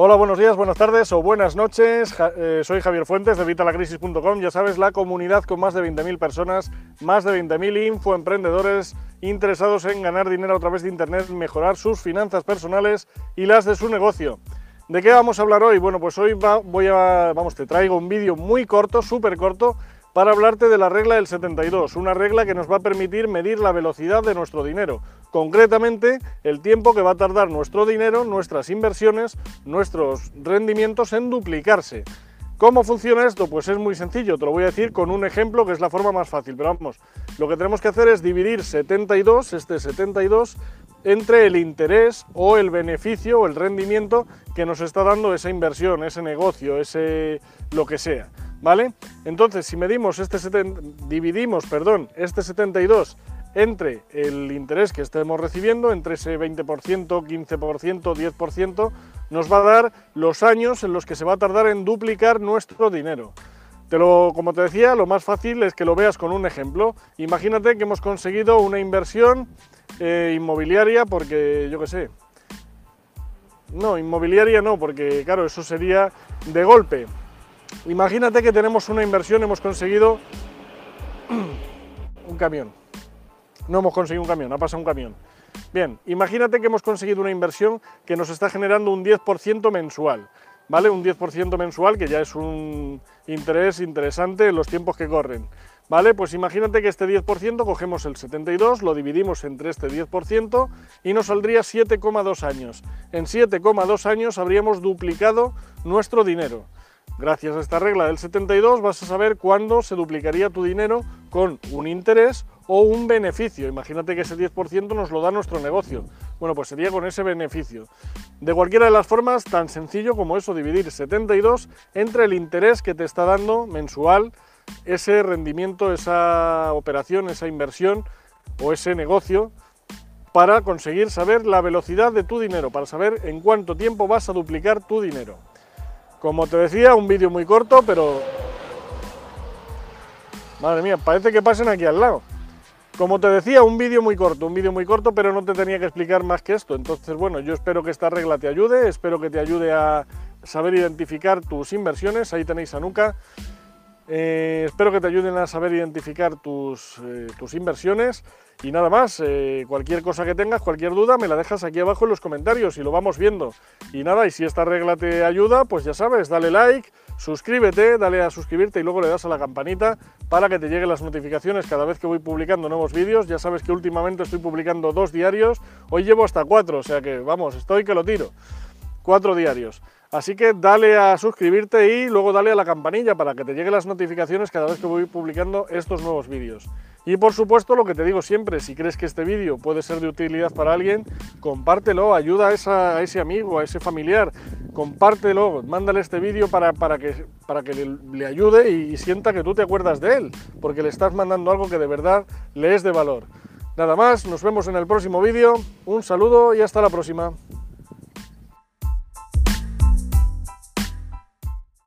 Hola, buenos días, buenas tardes o buenas noches. Eh, soy Javier Fuentes de Vitalacrisis.com. Ya sabes, la comunidad con más de 20.000 personas, más de 20.000 infoemprendedores interesados en ganar dinero a través de Internet, mejorar sus finanzas personales y las de su negocio. ¿De qué vamos a hablar hoy? Bueno, pues hoy voy a, vamos, te traigo un vídeo muy corto, súper corto, para hablarte de la regla del 72, una regla que nos va a permitir medir la velocidad de nuestro dinero, concretamente el tiempo que va a tardar nuestro dinero, nuestras inversiones, nuestros rendimientos en duplicarse. ¿Cómo funciona esto? Pues es muy sencillo, te lo voy a decir con un ejemplo que es la forma más fácil, pero vamos, lo que tenemos que hacer es dividir 72, este 72, entre el interés o el beneficio o el rendimiento que nos está dando esa inversión, ese negocio, ese lo que sea. ¿vale? Entonces, si medimos este dividimos, perdón, este 72 entre el interés que estemos recibiendo, entre ese 20%, 15%, 10%, nos va a dar los años en los que se va a tardar en duplicar nuestro dinero. Como te decía, lo más fácil es que lo veas con un ejemplo. Imagínate que hemos conseguido una inversión eh, inmobiliaria porque, yo qué sé, no, inmobiliaria no, porque claro, eso sería de golpe. Imagínate que tenemos una inversión, hemos conseguido un camión. No hemos conseguido un camión, ha pasado un camión. Bien, imagínate que hemos conseguido una inversión que nos está generando un 10% mensual, ¿vale? Un 10% mensual que ya es un interés interesante en los tiempos que corren. ¿Vale? Pues imagínate que este 10% cogemos el 72, lo dividimos entre este 10% y nos saldría 7,2 años. En 7,2 años habríamos duplicado nuestro dinero. Gracias a esta regla del 72 vas a saber cuándo se duplicaría tu dinero con un interés o un beneficio. Imagínate que ese 10% nos lo da nuestro negocio. Bueno, pues sería con ese beneficio. De cualquiera de las formas, tan sencillo como eso, dividir 72 entre el interés que te está dando mensual ese rendimiento, esa operación, esa inversión o ese negocio para conseguir saber la velocidad de tu dinero, para saber en cuánto tiempo vas a duplicar tu dinero. Como te decía, un vídeo muy corto, pero... Madre mía, parece que pasen aquí al lado. Como te decía, un vídeo muy corto, un vídeo muy corto, pero no te tenía que explicar más que esto. Entonces, bueno, yo espero que esta regla te ayude, espero que te ayude a saber identificar tus inversiones. Ahí tenéis a Nuca. Eh, espero que te ayuden a saber identificar tus, eh, tus inversiones y nada más, eh, cualquier cosa que tengas, cualquier duda, me la dejas aquí abajo en los comentarios y lo vamos viendo. Y nada, y si esta regla te ayuda, pues ya sabes, dale like, suscríbete, dale a suscribirte y luego le das a la campanita para que te lleguen las notificaciones cada vez que voy publicando nuevos vídeos. Ya sabes que últimamente estoy publicando dos diarios, hoy llevo hasta cuatro, o sea que vamos, estoy que lo tiro. Cuatro diarios. Así que dale a suscribirte y luego dale a la campanilla para que te lleguen las notificaciones cada vez que voy publicando estos nuevos vídeos. Y por supuesto, lo que te digo siempre, si crees que este vídeo puede ser de utilidad para alguien, compártelo, ayuda a, ese amigo, a ese familiar, compártelo, mándale este vídeo para, que, para que le, ayude y, y sienta que tú te acuerdas de él, porque le estás mandando algo que de verdad le es de valor. Nada más, nos vemos en el próximo vídeo, un saludo y hasta la próxima.